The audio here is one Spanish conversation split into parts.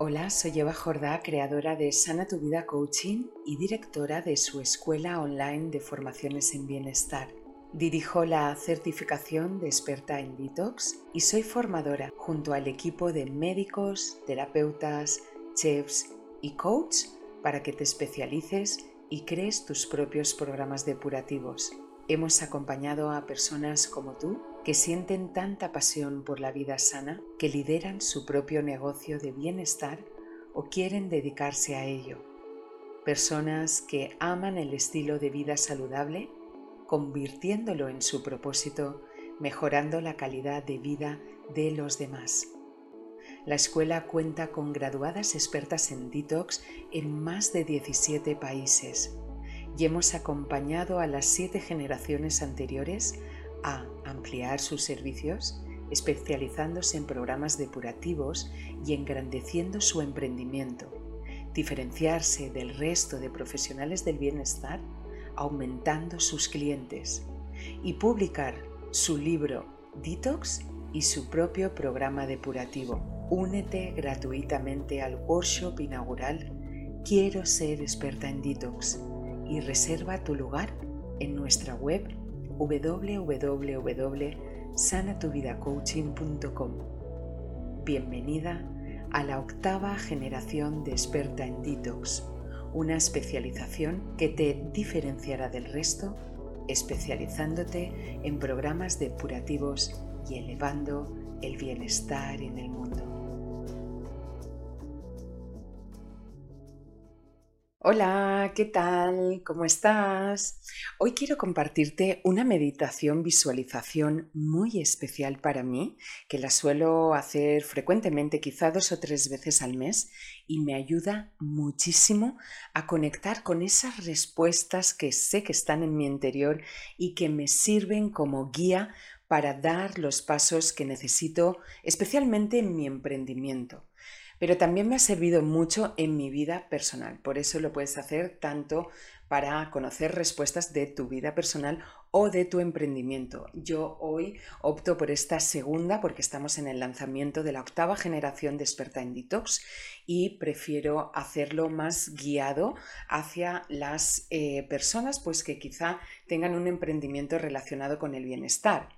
Hola, soy Eva Jordá, creadora de Sana tu Vida Coaching y directora de su escuela online de formaciones en bienestar. Dirijo la certificación de experta en detox y soy formadora junto al equipo de médicos, terapeutas, chefs y coach para que te especialices y crees tus propios programas depurativos. Hemos acompañado a personas como tú que sienten tanta pasión por la vida sana que lideran su propio negocio de bienestar o quieren dedicarse a ello. Personas que aman el estilo de vida saludable, convirtiéndolo en su propósito, mejorando la calidad de vida de los demás. La escuela cuenta con graduadas expertas en detox en más de 17 países y hemos acompañado a las siete generaciones anteriores a ampliar sus servicios, especializándose en programas depurativos y engrandeciendo su emprendimiento, diferenciarse del resto de profesionales del bienestar, aumentando sus clientes y publicar su libro Detox y su propio programa depurativo. Únete gratuitamente al workshop inaugural Quiero ser experta en Detox y reserva tu lugar en nuestra web www.sanatuvidacoaching.com. Bienvenida a la octava generación de experta en detox, una especialización que te diferenciará del resto, especializándote en programas depurativos y elevando el bienestar en el mundo. Hola, ¿qué tal? ¿Cómo estás? Hoy quiero compartirte una meditación visualización muy especial para mí, que la suelo hacer frecuentemente, quizá dos o tres veces al mes, y me ayuda muchísimo a conectar con esas respuestas que sé que están en mi interior y que me sirven como guía para dar los pasos que necesito, especialmente en mi emprendimiento pero también me ha servido mucho en mi vida personal. Por eso lo puedes hacer tanto para conocer respuestas de tu vida personal o de tu emprendimiento. Yo hoy opto por esta segunda porque estamos en el lanzamiento de la octava generación de experta en detox y prefiero hacerlo más guiado hacia las eh, personas pues que quizá tengan un emprendimiento relacionado con el bienestar.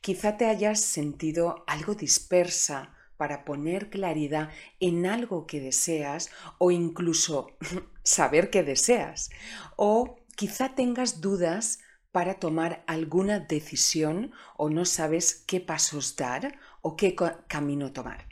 Quizá te hayas sentido algo dispersa para poner claridad en algo que deseas o incluso saber que deseas. O quizá tengas dudas para tomar alguna decisión o no sabes qué pasos dar o qué camino tomar.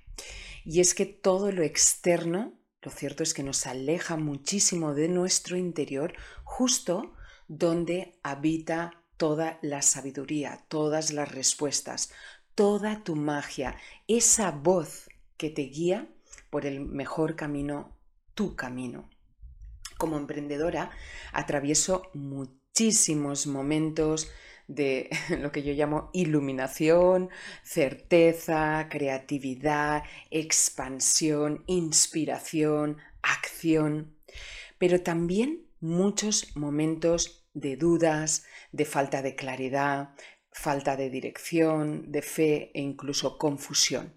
Y es que todo lo externo, lo cierto es que nos aleja muchísimo de nuestro interior, justo donde habita toda la sabiduría, todas las respuestas, toda tu magia, esa voz que te guía por el mejor camino, tu camino. Como emprendedora atravieso muchísimos momentos de lo que yo llamo iluminación, certeza, creatividad, expansión, inspiración, acción, pero también muchos momentos de dudas, de falta de claridad, falta de dirección, de fe e incluso confusión.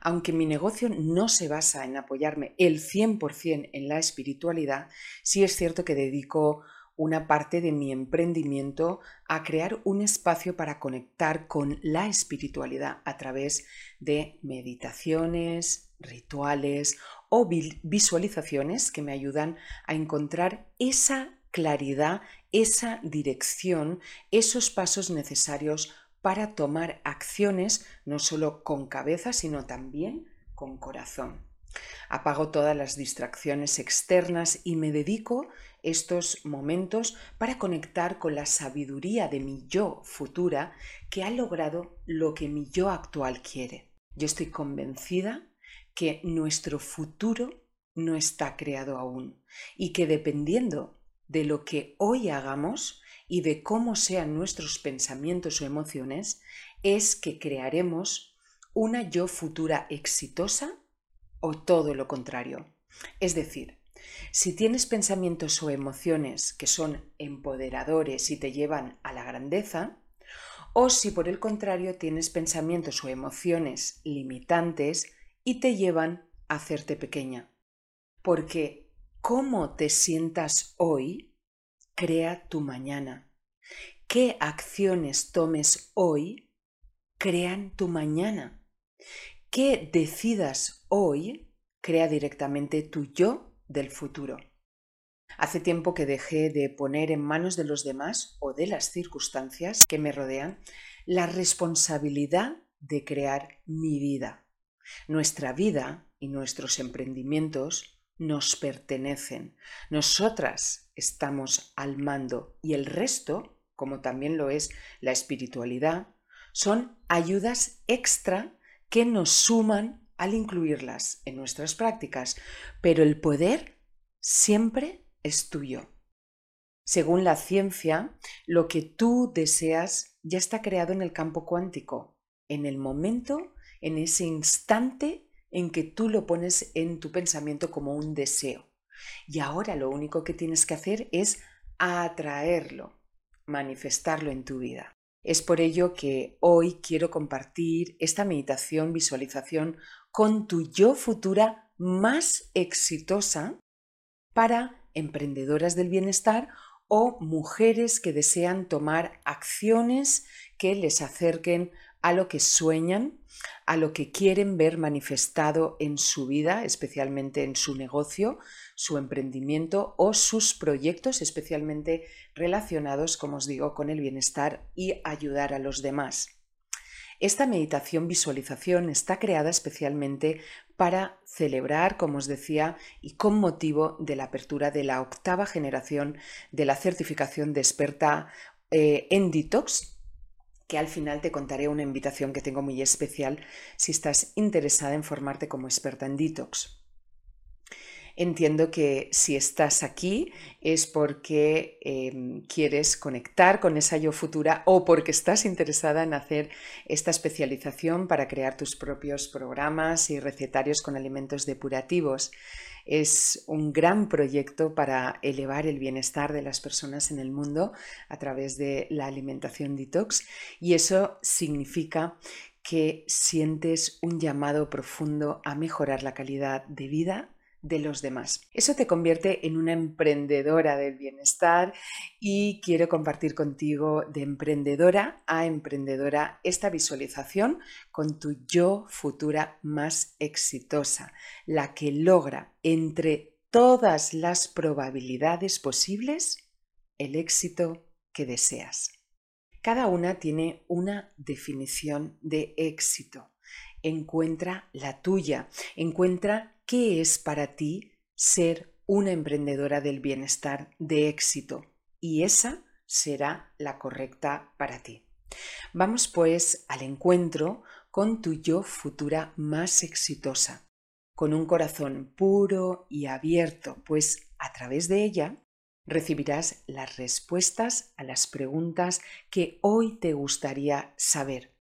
Aunque mi negocio no se basa en apoyarme el 100% en la espiritualidad, sí es cierto que dedico una parte de mi emprendimiento a crear un espacio para conectar con la espiritualidad a través de meditaciones, rituales o visualizaciones que me ayudan a encontrar esa claridad, esa dirección, esos pasos necesarios para tomar acciones no solo con cabeza, sino también con corazón. Apago todas las distracciones externas y me dedico estos momentos para conectar con la sabiduría de mi yo futura que ha logrado lo que mi yo actual quiere. Yo estoy convencida que nuestro futuro no está creado aún y que dependiendo de lo que hoy hagamos y de cómo sean nuestros pensamientos o emociones, es que crearemos una yo futura exitosa o todo lo contrario. Es decir, si tienes pensamientos o emociones que son empoderadores y te llevan a la grandeza, o si por el contrario tienes pensamientos o emociones limitantes y te llevan hacerte pequeña, porque cómo te sientas hoy crea tu mañana. ¿Qué acciones tomes hoy crean tu mañana? ¿Qué decidas hoy crea directamente tu yo del futuro? Hace tiempo que dejé de poner en manos de los demás o de las circunstancias que me rodean la responsabilidad de crear mi vida. Nuestra vida y nuestros emprendimientos nos pertenecen. Nosotras estamos al mando y el resto, como también lo es la espiritualidad, son ayudas extra que nos suman al incluirlas en nuestras prácticas, pero el poder siempre es tuyo. Según la ciencia, lo que tú deseas ya está creado en el campo cuántico, en el momento, en ese instante en que tú lo pones en tu pensamiento como un deseo. Y ahora lo único que tienes que hacer es atraerlo, manifestarlo en tu vida. Es por ello que hoy quiero compartir esta meditación, visualización con tu yo futura más exitosa para emprendedoras del bienestar o mujeres que desean tomar acciones que les acerquen a lo que sueñan, a lo que quieren ver manifestado en su vida, especialmente en su negocio, su emprendimiento o sus proyectos, especialmente relacionados, como os digo, con el bienestar y ayudar a los demás. Esta meditación visualización está creada especialmente para celebrar, como os decía, y con motivo de la apertura de la octava generación de la certificación de experta eh, en detox que al final te contaré una invitación que tengo muy especial si estás interesada en formarte como experta en detox. Entiendo que si estás aquí es porque em, quieres conectar con esa yo futura o porque estás interesada en hacer esta especialización para crear tus propios programas y recetarios con alimentos depurativos. Es un gran proyecto para elevar el bienestar de las personas en el mundo a través de la alimentación detox y eso significa que sientes un llamado profundo a mejorar la calidad de vida de los demás. Eso te convierte en una emprendedora del bienestar y quiero compartir contigo de emprendedora a emprendedora esta visualización con tu yo futura más exitosa, la que logra entre todas las probabilidades posibles el éxito que deseas. Cada una tiene una definición de éxito. Encuentra la tuya, encuentra qué es para ti ser una emprendedora del bienestar de éxito y esa será la correcta para ti. Vamos pues al encuentro con tu yo futura más exitosa, con un corazón puro y abierto, pues a través de ella recibirás las respuestas a las preguntas que hoy te gustaría saber,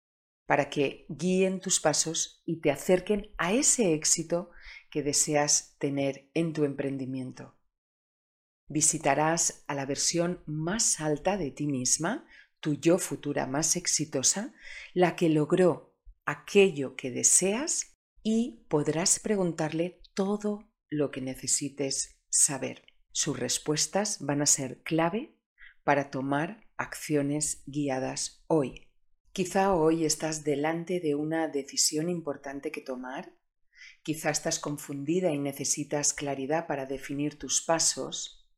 para que guíen tus pasos y te acerquen a ese éxito que deseas tener en tu emprendimiento. Visitarás a la versión más alta de ti misma, tu yo futura más exitosa, la que logró aquello que deseas y podrás preguntarle todo lo que necesites saber. Sus respuestas van a ser clave para tomar acciones guiadas hoy. Quizá hoy estás delante de una decisión importante que tomar Quizá estás confundida y necesitas claridad para definir tus pasos.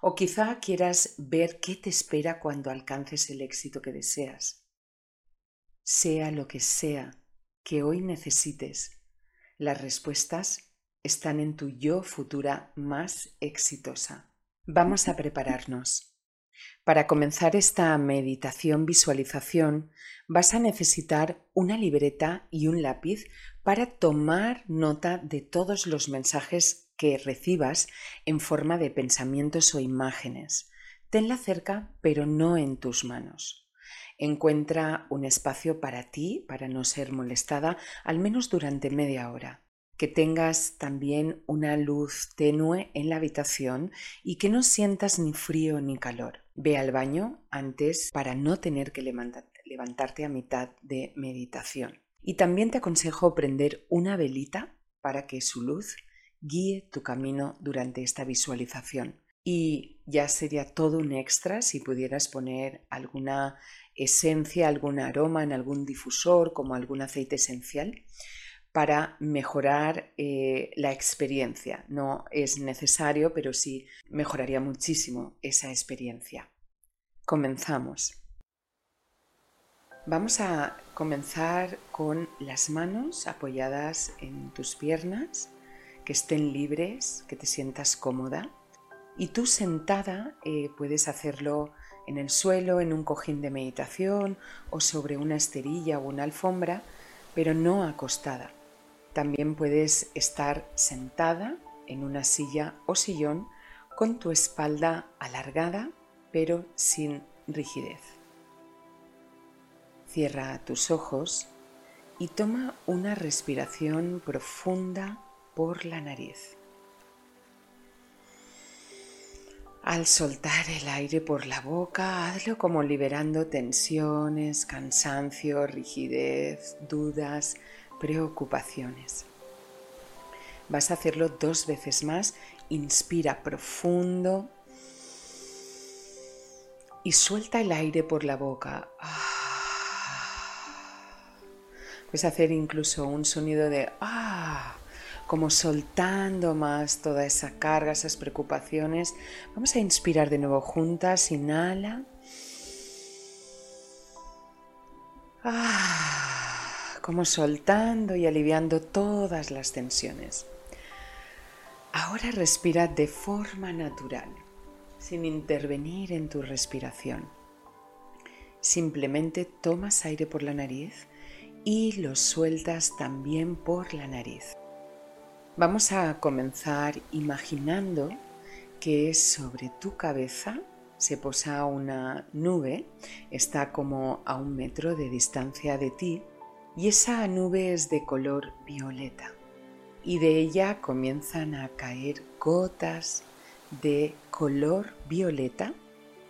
O quizá quieras ver qué te espera cuando alcances el éxito que deseas. Sea lo que sea que hoy necesites, las respuestas están en tu yo futura más exitosa. Vamos a prepararnos. Para comenzar esta meditación visualización vas a necesitar una libreta y un lápiz para tomar nota de todos los mensajes que recibas en forma de pensamientos o imágenes. Tenla cerca, pero no en tus manos. Encuentra un espacio para ti, para no ser molestada, al menos durante media hora que tengas también una luz tenue en la habitación y que no sientas ni frío ni calor. Ve al baño antes para no tener que levantarte a mitad de meditación. Y también te aconsejo prender una velita para que su luz guíe tu camino durante esta visualización. Y ya sería todo un extra si pudieras poner alguna esencia, algún aroma en algún difusor, como algún aceite esencial, para mejorar eh, la experiencia. No es necesario, pero sí mejoraría muchísimo esa experiencia. Comenzamos. Vamos a comenzar con las manos apoyadas en tus piernas, que estén libres, que te sientas cómoda. Y tú sentada eh, puedes hacerlo en el suelo, en un cojín de meditación o sobre una esterilla o una alfombra, pero no acostada. También puedes estar sentada en una silla o sillón con tu espalda alargada pero sin rigidez. Cierra tus ojos y toma una respiración profunda por la nariz. Al soltar el aire por la boca, hazlo como liberando tensiones, cansancio, rigidez, dudas, preocupaciones. Vas a hacerlo dos veces más. Inspira profundo y suelta el aire por la boca. Puedes hacer incluso un sonido de ah como soltando más toda esa carga, esas preocupaciones. Vamos a inspirar de nuevo juntas, inhala. Ah, como soltando y aliviando todas las tensiones. Ahora respira de forma natural, sin intervenir en tu respiración. Simplemente tomas aire por la nariz y lo sueltas también por la nariz. Vamos a comenzar imaginando que sobre tu cabeza se posa una nube, está como a un metro de distancia de ti y esa nube es de color violeta y de ella comienzan a caer gotas de color violeta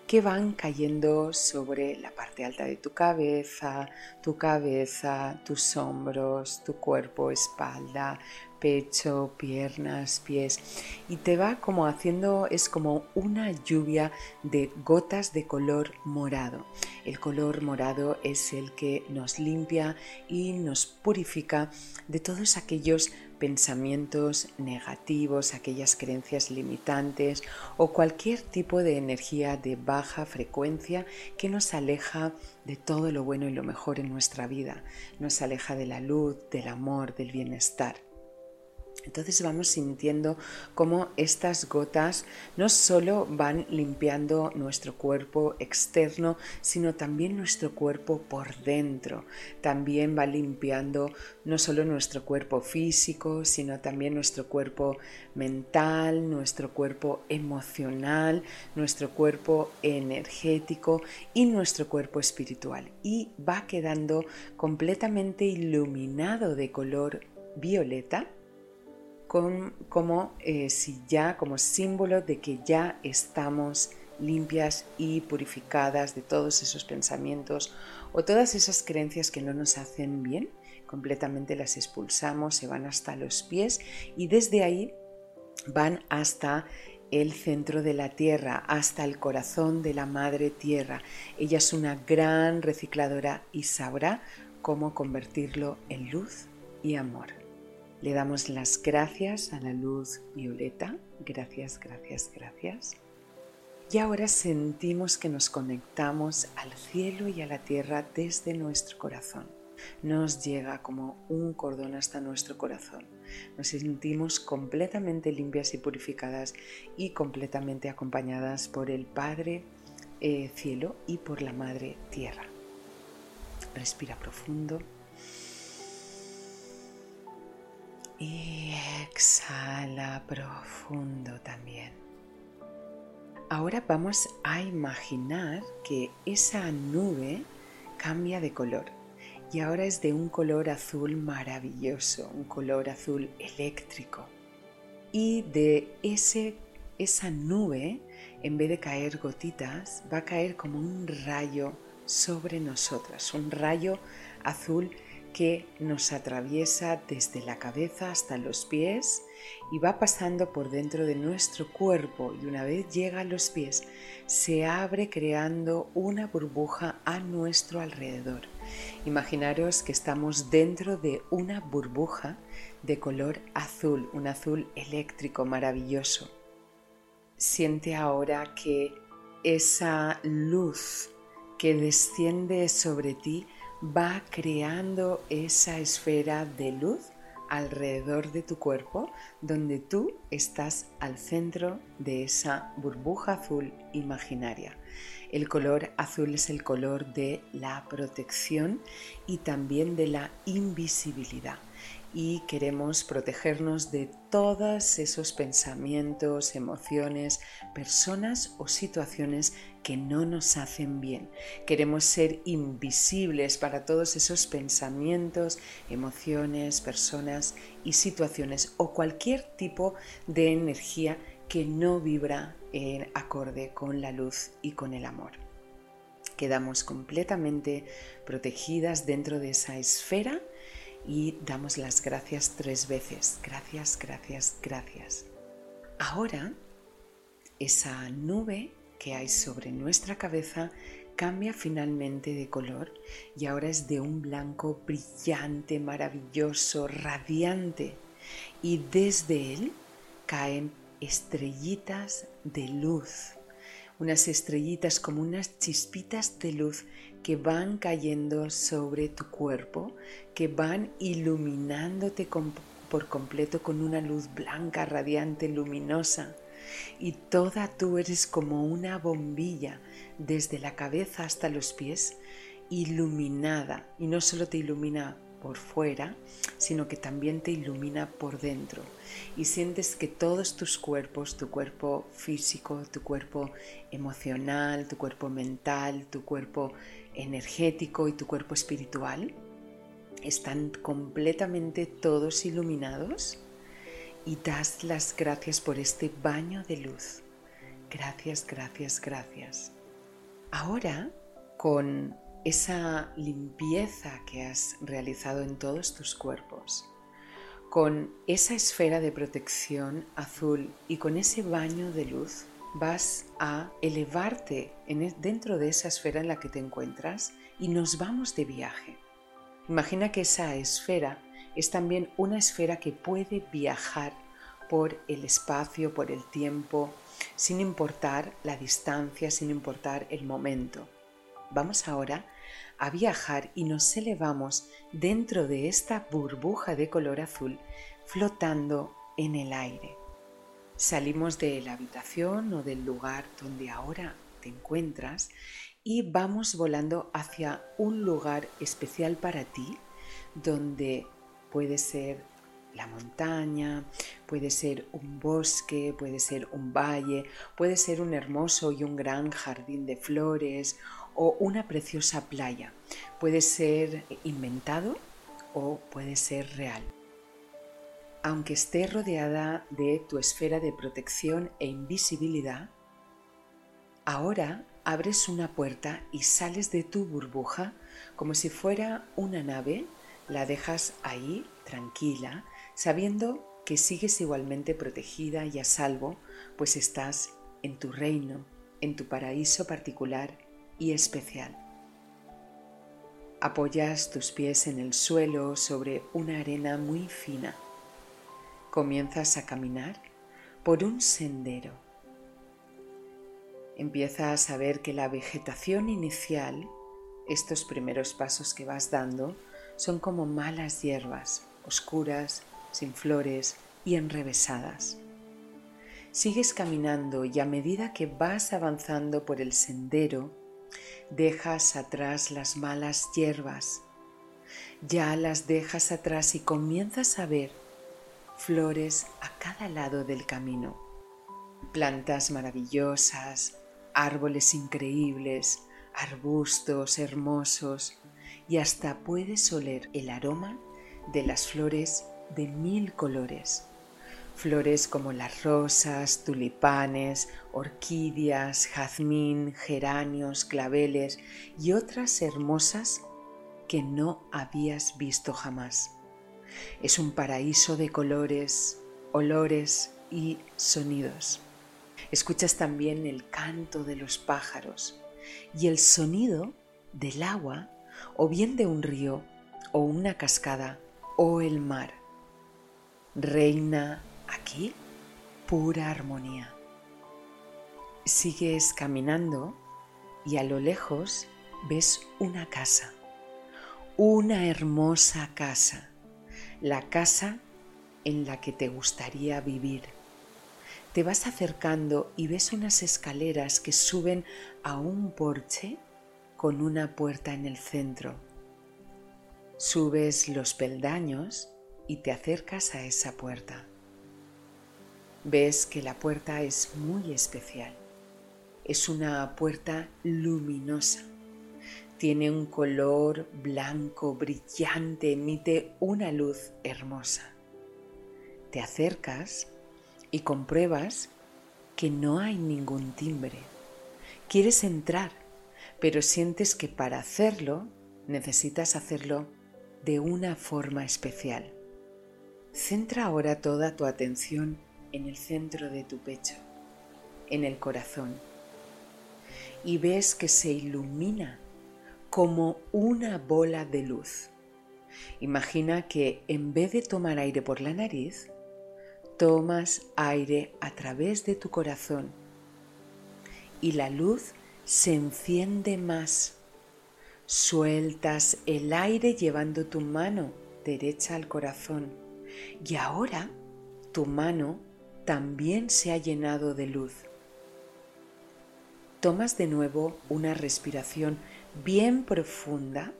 que van cayendo sobre la parte alta de tu cabeza, tu cabeza, tus hombros, tu cuerpo, espalda, pecho, piernas, pies y te va como haciendo, es como una lluvia de gotas de color morado. El color morado es el que nos limpia y nos purifica de todos aquellos pensamientos negativos, aquellas creencias limitantes o cualquier tipo de energía de baja frecuencia que nos aleja de todo lo bueno y lo mejor en nuestra vida, nos aleja de la luz, del amor, del bienestar. Entonces vamos sintiendo cómo estas gotas no solo van limpiando nuestro cuerpo externo, sino también nuestro cuerpo por dentro. También va limpiando no solo nuestro cuerpo físico, sino también nuestro cuerpo mental, nuestro cuerpo emocional, nuestro cuerpo energético y nuestro cuerpo espiritual. Y va quedando completamente iluminado de color violeta como eh, si ya como símbolo de que ya estamos limpias y purificadas de todos esos pensamientos o todas esas creencias que no nos hacen bien, completamente las expulsamos, se van hasta los pies y desde ahí van hasta el centro de la tierra, hasta el corazón de la madre tierra. Ella es una gran recicladora y sabrá cómo convertirlo en luz y amor. Le damos las gracias a la luz violeta. Gracias, gracias, gracias. Y ahora sentimos que nos conectamos al cielo y a la tierra desde nuestro corazón. Nos llega como un cordón hasta nuestro corazón. Nos sentimos completamente limpias y purificadas y completamente acompañadas por el Padre eh, Cielo y por la Madre Tierra. Respira profundo. Y exhala profundo también. Ahora vamos a imaginar que esa nube cambia de color y ahora es de un color azul maravilloso, un color azul eléctrico. Y de ese, esa nube, en vez de caer gotitas, va a caer como un rayo sobre nosotras, un rayo azul que nos atraviesa desde la cabeza hasta los pies y va pasando por dentro de nuestro cuerpo y una vez llega a los pies se abre creando una burbuja a nuestro alrededor. Imaginaros que estamos dentro de una burbuja de color azul, un azul eléctrico maravilloso. Siente ahora que esa luz que desciende sobre ti va creando esa esfera de luz alrededor de tu cuerpo donde tú estás al centro de esa burbuja azul imaginaria. El color azul es el color de la protección y también de la invisibilidad y queremos protegernos de todos esos pensamientos, emociones, personas o situaciones que no nos hacen bien. Queremos ser invisibles para todos esos pensamientos, emociones, personas y situaciones o cualquier tipo de energía que no vibra en acorde con la luz y con el amor. Quedamos completamente protegidas dentro de esa esfera y damos las gracias tres veces. Gracias, gracias, gracias. Ahora, esa nube que hay sobre nuestra cabeza cambia finalmente de color y ahora es de un blanco brillante, maravilloso, radiante. Y desde él caen estrellitas de luz, unas estrellitas como unas chispitas de luz que van cayendo sobre tu cuerpo, que van iluminándote por completo con una luz blanca, radiante, luminosa. Y toda tú eres como una bombilla desde la cabeza hasta los pies, iluminada. Y no solo te ilumina por fuera, sino que también te ilumina por dentro. Y sientes que todos tus cuerpos, tu cuerpo físico, tu cuerpo emocional, tu cuerpo mental, tu cuerpo energético y tu cuerpo espiritual están completamente todos iluminados y das las gracias por este baño de luz. Gracias, gracias, gracias. Ahora, con esa limpieza que has realizado en todos tus cuerpos, con esa esfera de protección azul y con ese baño de luz, vas a elevarte e, dentro de esa esfera en la que te encuentras y nos vamos de viaje. Imagina que esa esfera es también una esfera que puede viajar por el espacio, por el tiempo, sin importar la distancia, sin importar el momento. Vamos ahora a viajar y nos elevamos dentro de esta burbuja de color azul flotando en el aire. Salimos de la habitación o del lugar donde ahora te encuentras y vamos volando hacia un lugar especial para ti donde puede ser la montaña, puede ser un bosque, puede ser un valle, puede ser un hermoso y un gran jardín de flores o una preciosa playa. Puede ser inventado o puede ser real. Aunque esté rodeada de tu esfera de protección e invisibilidad, ahora abres una puerta y sales de tu burbuja como si fuera una nave, la dejas ahí tranquila, sabiendo que sigues igualmente protegida y a salvo, pues estás en tu reino, en tu paraíso particular y especial. Apoyas tus pies en el suelo sobre una arena muy fina. Comienzas a caminar por un sendero. Empiezas a ver que la vegetación inicial, estos primeros pasos que vas dando, son como malas hierbas, oscuras, sin flores y enrevesadas. Sigues caminando y a medida que vas avanzando por el sendero, dejas atrás las malas hierbas, ya las dejas atrás y comienzas a ver flores a cada lado del camino, plantas maravillosas, árboles increíbles, arbustos hermosos y hasta puedes oler el aroma de las flores de mil colores flores como las rosas, tulipanes, orquídeas, jazmín, geranios, claveles y otras hermosas que no habías visto jamás. Es un paraíso de colores, olores y sonidos. Escuchas también el canto de los pájaros y el sonido del agua o bien de un río o una cascada o el mar. Reina aquí pura armonía. Sigues caminando y a lo lejos ves una casa, una hermosa casa, la casa en la que te gustaría vivir. Te vas acercando y ves unas escaleras que suben a un porche con una puerta en el centro. Subes los peldaños y te acercas a esa puerta. Ves que la puerta es muy especial. Es una puerta luminosa. Tiene un color blanco brillante, emite una luz hermosa. Te acercas y compruebas que no hay ningún timbre. Quieres entrar, pero sientes que para hacerlo necesitas hacerlo de una forma especial. Centra ahora toda tu atención en el centro de tu pecho, en el corazón, y ves que se ilumina como una bola de luz. Imagina que en vez de tomar aire por la nariz, tomas aire a través de tu corazón y la luz se enciende más. Sueltas el aire llevando tu mano derecha al corazón y ahora tu mano también se ha llenado de luz. Tomas de nuevo una respiración bien profunda,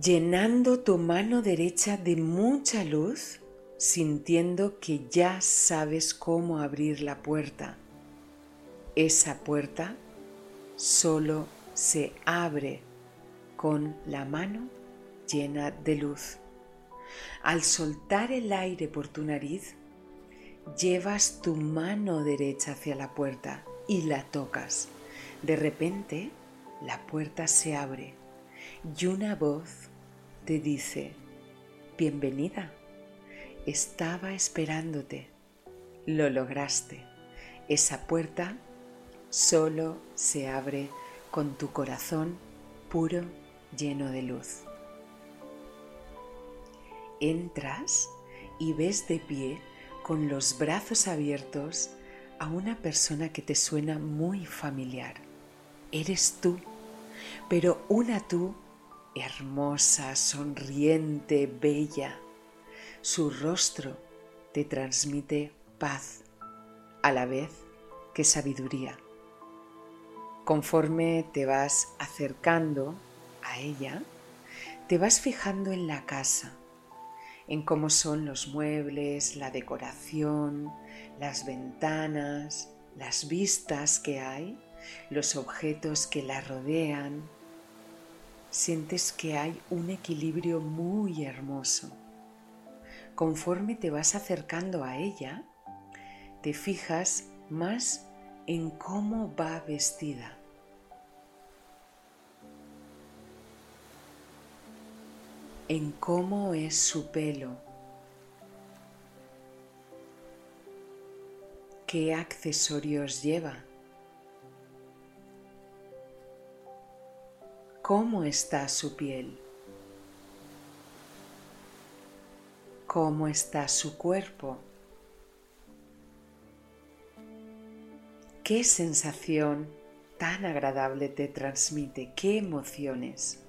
llenando tu mano derecha de mucha luz, sintiendo que ya sabes cómo abrir la puerta. Esa puerta solo se abre con la mano llena de luz. Al soltar el aire por tu nariz, llevas tu mano derecha hacia la puerta y la tocas. De repente, la puerta se abre y una voz te dice, bienvenida, estaba esperándote, lo lograste. Esa puerta solo se abre con tu corazón puro lleno de luz entras y ves de pie con los brazos abiertos a una persona que te suena muy familiar. Eres tú, pero una tú hermosa, sonriente, bella. Su rostro te transmite paz, a la vez que sabiduría. Conforme te vas acercando a ella, te vas fijando en la casa, en cómo son los muebles, la decoración, las ventanas, las vistas que hay, los objetos que la rodean. Sientes que hay un equilibrio muy hermoso. Conforme te vas acercando a ella, te fijas más en cómo va vestida en cómo es su pelo, qué accesorios lleva, cómo está su piel, cómo está su cuerpo, qué sensación tan agradable te transmite, qué emociones.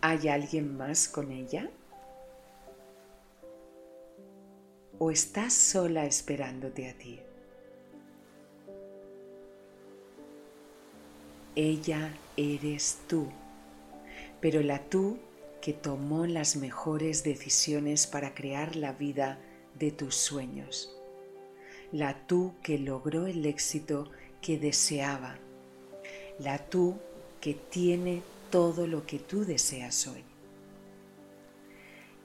¿Hay alguien más con ella? ¿O estás sola esperándote a ti? Ella eres tú, pero la tú que tomó las mejores decisiones para crear la vida de tus sueños, la tú que logró el éxito que deseaba, la tú que tiene todo lo que tú deseas hoy.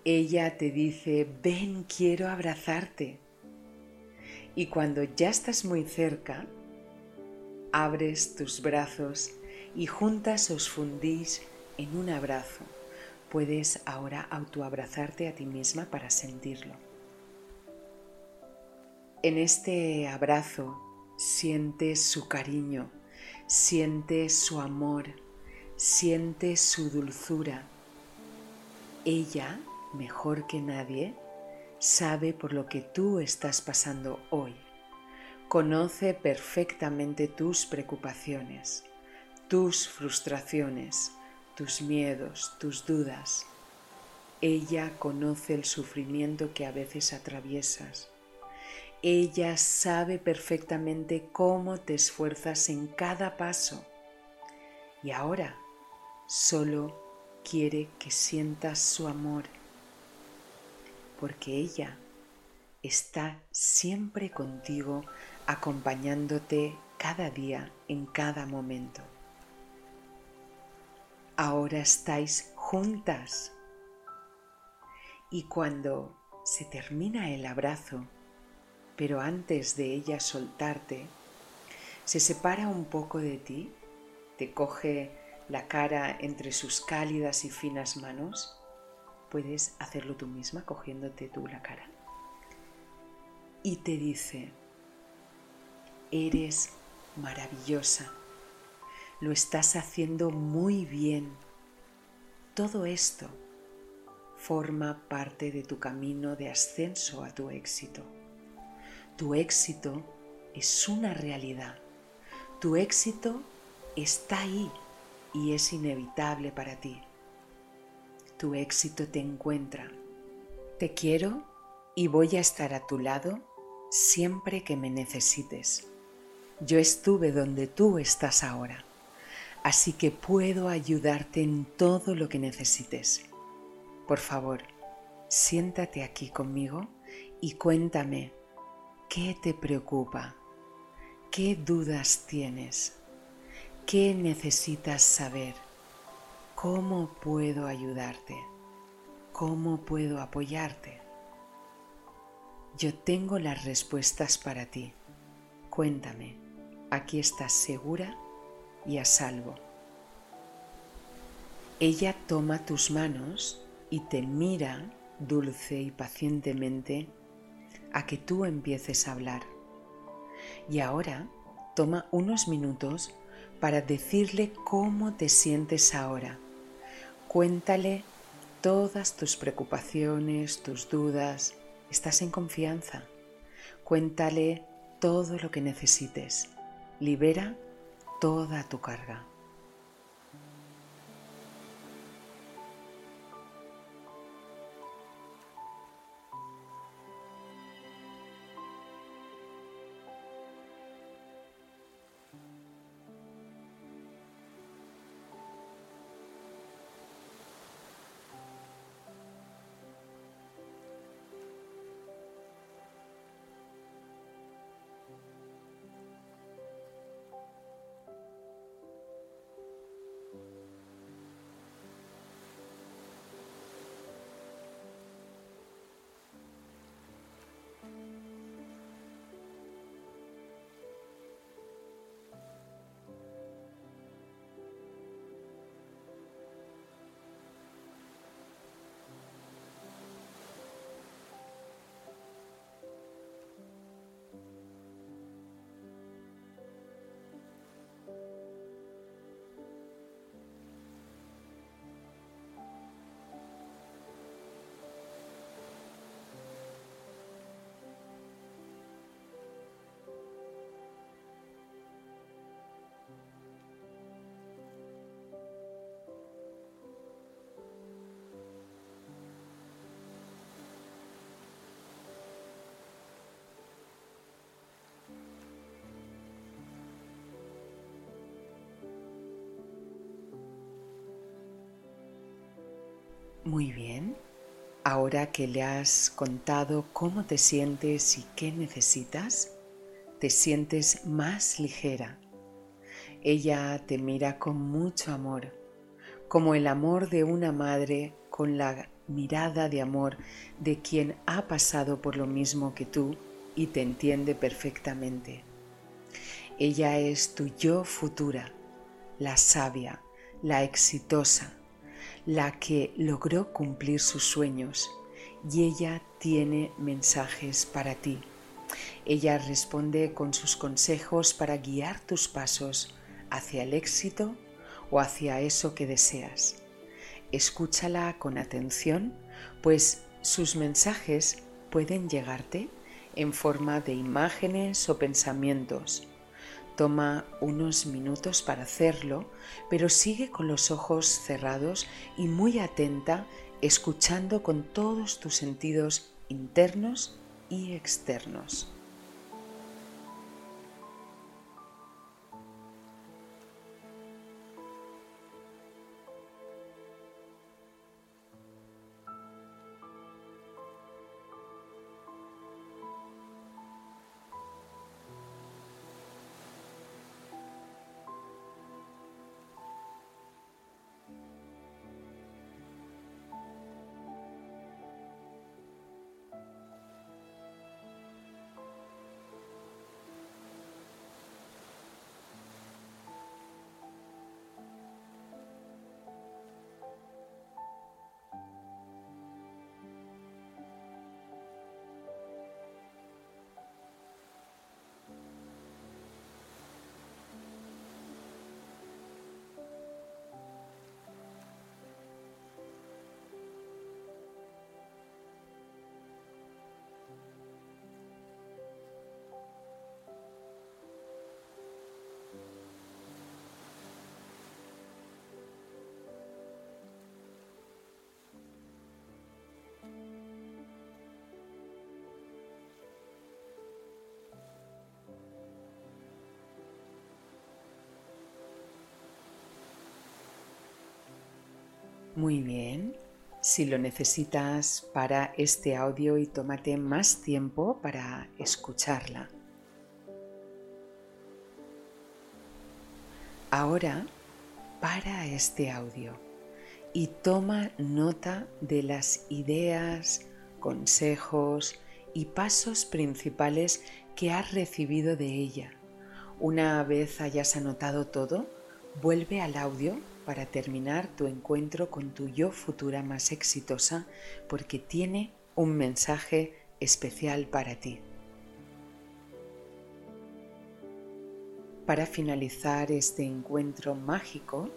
Ella te dice, ven, quiero abrazarte. Y cuando ya estás muy cerca, abres tus brazos y juntas os fundís en un abrazo. Puedes ahora autoabrazarte a ti misma para sentirlo. En este abrazo siente su cariño, siente su amor, siente su dulzura. Ella, mejor que nadie, sabe por lo que tú estás pasando hoy. Conoce perfectamente tus preocupaciones, tus frustraciones, tus miedos, tus dudas. Ella conoce el sufrimiento que a veces atraviesas. Ella sabe perfectamente cómo te esfuerzas en cada paso. Y ahora solo quiere que sientas su amor, porque ella está siempre contigo, acompañándote cada día, en cada momento. Ahora estáis juntas. Y cuando se termina el abrazo, pero antes de ella soltarte, se separa un poco de ti, te coge la cara entre sus cálidas y finas manos, puedes hacerlo tú misma cogiéndote tú la cara. Y te dice, eres maravillosa, lo estás haciendo muy bien. Todo esto forma parte de tu camino de ascenso a tu éxito. Tu éxito es una realidad. Tu éxito está ahí y es inevitable para ti. Tu éxito te encuentra. Te quiero y voy a estar a tu lado siempre que me necesites. Yo estuve donde tú estás ahora, así que puedo ayudarte en todo lo que necesites. Por favor, siéntate aquí conmigo y cuéntame qué te preocupa, qué dudas tienes. ¿Qué necesitas saber? ¿Cómo puedo ayudarte? ¿Cómo puedo apoyarte? Yo tengo las respuestas para ti. Cuéntame, aquí estás segura y a salvo. Ella toma tus manos y te mira dulce y pacientemente a que tú empieces a hablar. Y ahora toma unos minutos para decirle cómo te sientes ahora. Cuéntale todas tus preocupaciones, tus dudas. Estás en confianza. Cuéntale todo lo que necesites. Libera toda tu carga. Muy bien. Ahora que le has contado cómo te sientes y qué necesitas, te sientes más ligera. Ella te mira con mucho amor, como el amor de una madre con la mirada de amor de quien ha pasado por lo mismo que tú y te entiende perfectamente. Ella es tu yo futura, la sabia, la exitosa, la que logró cumplir sus sueños y ella tiene mensajes para ti. Ella responde con sus consejos para guiar tus pasos hacia el éxito o hacia eso que deseas. Escúchala con atención, pues sus mensajes pueden llegarte en forma de imágenes o pensamientos. Toma unos minutos para hacerlo, pero sigue con los ojos cerrados y muy atenta, escuchando con todos tus sentidos internos y externos. Muy bien. Si lo necesitas para este audio y tómate más tiempo para escucharla. Ahora para este audio y toma nota de las ideas, consejos y pasos principales que has recibido de ella. Una vez hayas anotado todo, vuelve al audio para terminar tu encuentro con tu yo futura más exitosa porque tiene un mensaje especial para ti. Para finalizar este encuentro mágico,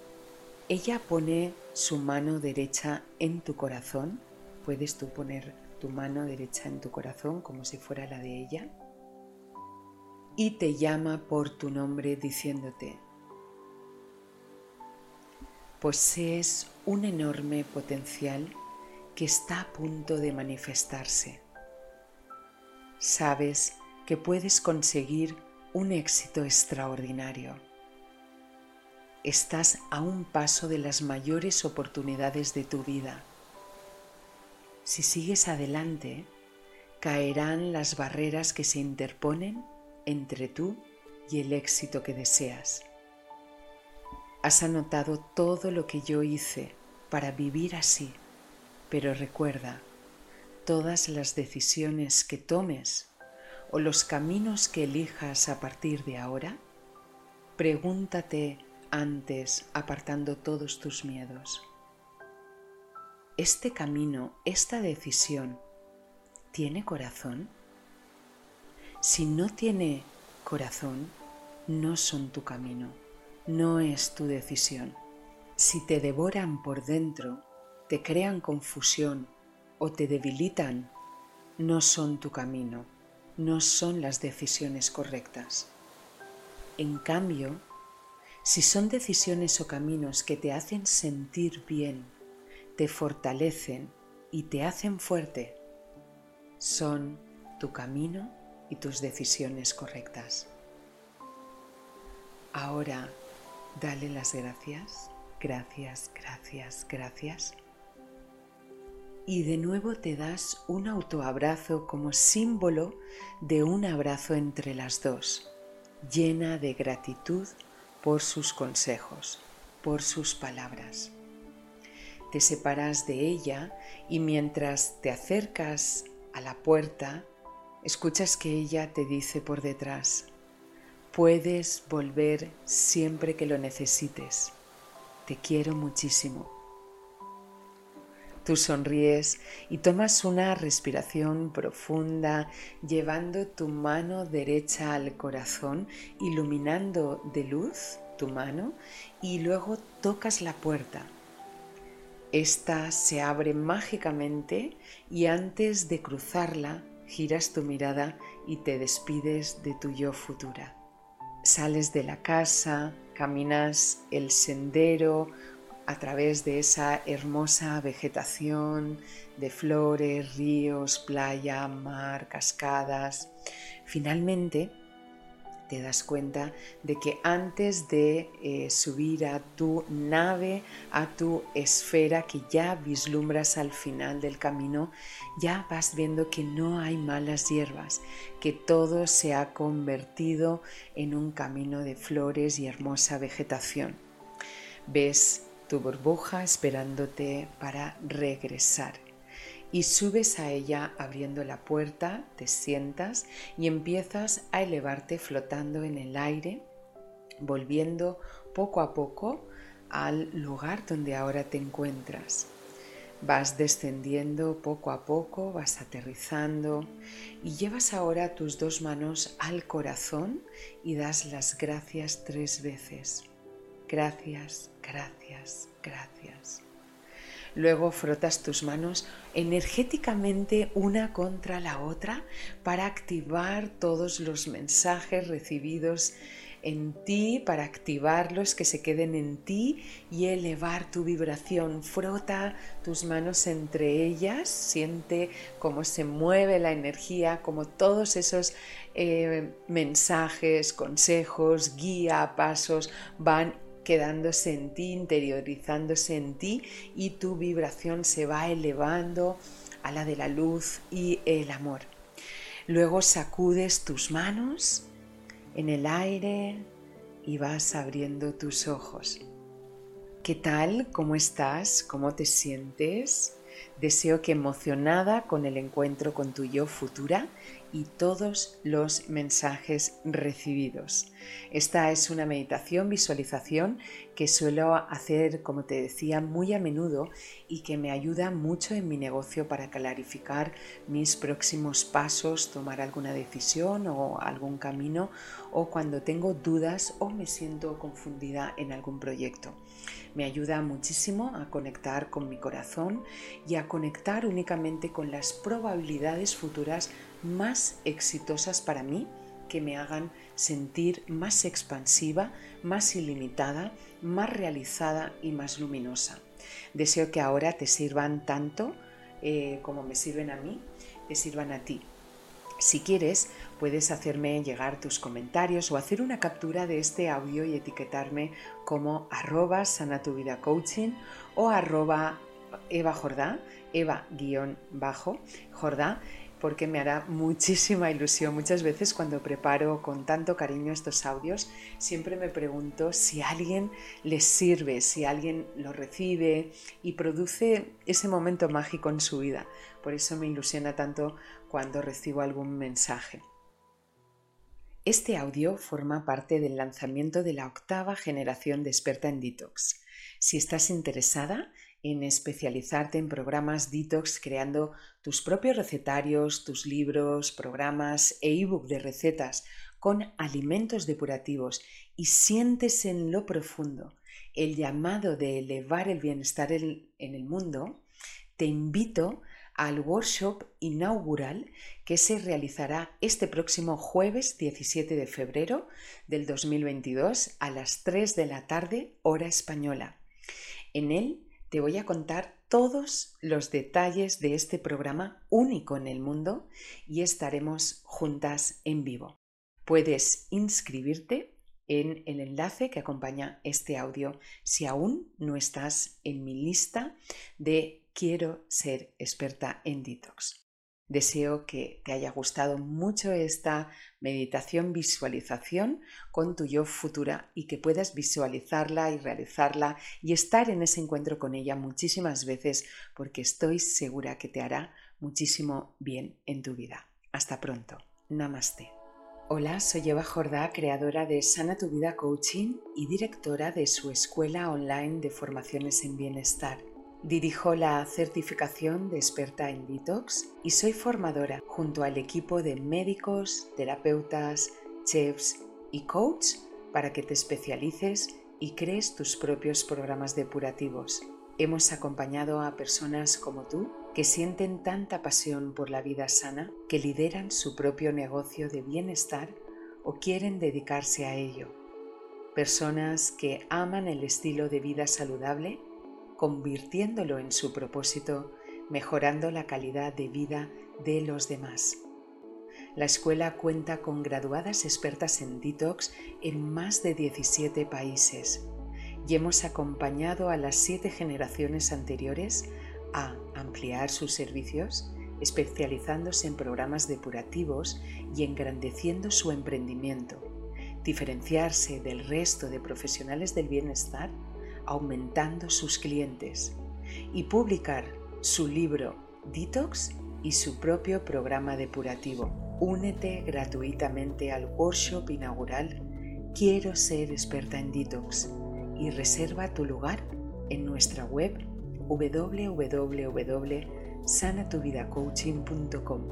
ella pone su mano derecha en tu corazón. Puedes tú poner tu mano derecha en tu corazón como si fuera la de ella. Y te llama por tu nombre diciéndote, posees un enorme potencial que está a punto de manifestarse. Sabes que puedes conseguir un éxito extraordinario. Estás a un paso de las mayores oportunidades de tu vida. Si sigues adelante, caerán las barreras que se interponen entre tú y el éxito que deseas. Has anotado todo lo que yo hice para vivir así, pero recuerda, todas las decisiones que tomes o los caminos que elijas a partir de ahora, pregúntate antes apartando todos tus miedos. ¿Este camino, esta decisión, tiene corazón? Si no tiene corazón, no son tu camino no es tu decisión. Si te devoran por dentro, te crean confusión o te debilitan, no son tu camino, no son las decisiones correctas. En cambio, si son decisiones o caminos que te hacen sentir bien, te fortalecen y te hacen fuerte, son tu camino y tus decisiones correctas. Ahora Dale las gracias, gracias, gracias, gracias. Y de nuevo te das un autoabrazo como símbolo de un abrazo entre las dos, llena de gratitud por sus consejos, por sus palabras. Te separas de ella y mientras te acercas a la puerta, escuchas que ella te dice por detrás, Puedes volver siempre que lo necesites. Te quiero muchísimo. Tú sonríes y tomas una respiración profunda, llevando tu mano derecha al corazón, iluminando de luz tu mano y luego tocas la puerta. Esta se abre mágicamente y antes de cruzarla giras tu mirada y te despides de tu yo futura. Sales de la casa, caminas el sendero a través de esa hermosa vegetación de flores, ríos, playa, mar, cascadas. Finalmente, te das cuenta de que antes de eh, subir a tu nave, a tu esfera que ya vislumbras al final del camino, ya vas viendo que no hay malas hierbas, que todo se ha convertido en un camino de flores y hermosa vegetación. Ves tu burbuja esperándote para regresar. Y subes a ella abriendo la puerta, te sientas y empiezas a elevarte flotando en el aire, volviendo poco a poco al lugar donde ahora te encuentras. Vas descendiendo poco a poco, vas aterrizando y llevas ahora tus dos manos al corazón y das las gracias tres veces. Gracias, gracias, gracias. Luego frotas tus manos energéticamente una contra la otra para activar todos los mensajes recibidos en ti, para activarlos, que se queden en ti y elevar tu vibración. Frota tus manos entre ellas, siente cómo se mueve la energía, cómo todos esos eh, mensajes, consejos, guía, pasos van quedándose en ti, interiorizándose en ti y tu vibración se va elevando a la de la luz y el amor. Luego sacudes tus manos en el aire y vas abriendo tus ojos. ¿Qué tal? ¿Cómo estás? ¿Cómo te sientes? Deseo que emocionada con el encuentro con tu yo futura y todos los mensajes recibidos. Esta es una meditación, visualización que suelo hacer, como te decía, muy a menudo y que me ayuda mucho en mi negocio para clarificar mis próximos pasos, tomar alguna decisión o algún camino o cuando tengo dudas o me siento confundida en algún proyecto. Me ayuda muchísimo a conectar con mi corazón y a conectar únicamente con las probabilidades futuras más exitosas para mí que me hagan sentir más expansiva, más ilimitada, más realizada y más luminosa. Deseo que ahora te sirvan tanto eh, como me sirven a mí, te sirvan a ti. Si quieres, puedes hacerme llegar tus comentarios o hacer una captura de este audio y etiquetarme como arroba sanatuvidacoaching o arroba Eva Jordá, Eva-Jordá, porque me hará muchísima ilusión. Muchas veces cuando preparo con tanto cariño estos audios, siempre me pregunto si a alguien les sirve, si alguien lo recibe y produce ese momento mágico en su vida. Por eso me ilusiona tanto cuando recibo algún mensaje. Este audio forma parte del lanzamiento de la octava generación de experta en detox. Si estás interesada, en especializarte en programas detox creando tus propios recetarios, tus libros, programas e ebook de recetas con alimentos depurativos y sientes en lo profundo el llamado de elevar el bienestar en el mundo, te invito al workshop inaugural que se realizará este próximo jueves 17 de febrero del 2022 a las 3 de la tarde hora española. En él te voy a contar todos los detalles de este programa único en el mundo y estaremos juntas en vivo. Puedes inscribirte en el enlace que acompaña este audio si aún no estás en mi lista de Quiero ser experta en detox. Deseo que te haya gustado mucho esta meditación visualización con tu yo futura y que puedas visualizarla y realizarla y estar en ese encuentro con ella muchísimas veces porque estoy segura que te hará muchísimo bien en tu vida. Hasta pronto. Namaste. Hola, soy Eva Jordá, creadora de Sana Tu Vida Coaching y directora de su escuela online de formaciones en bienestar. Dirijo la certificación de experta en detox y soy formadora junto al equipo de médicos, terapeutas, chefs y coach para que te especialices y crees tus propios programas depurativos. Hemos acompañado a personas como tú que sienten tanta pasión por la vida sana que lideran su propio negocio de bienestar o quieren dedicarse a ello. Personas que aman el estilo de vida saludable, convirtiéndolo en su propósito, mejorando la calidad de vida de los demás. La escuela cuenta con graduadas expertas en detox en más de 17 países y hemos acompañado a las siete generaciones anteriores a ampliar sus servicios, especializándose en programas depurativos y engrandeciendo su emprendimiento, diferenciarse del resto de profesionales del bienestar, aumentando sus clientes y publicar su libro Detox y su propio programa depurativo. Únete gratuitamente al workshop inaugural Quiero ser experta en Detox y reserva tu lugar en nuestra web www.sanatuvidacoaching.com.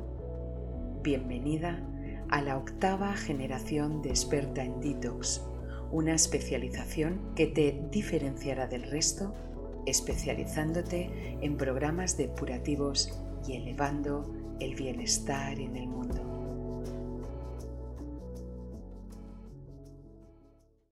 Bienvenida a la octava generación de experta en detox, una especialización que te diferenciará del resto, especializándote en programas depurativos y elevando el bienestar en el mundo.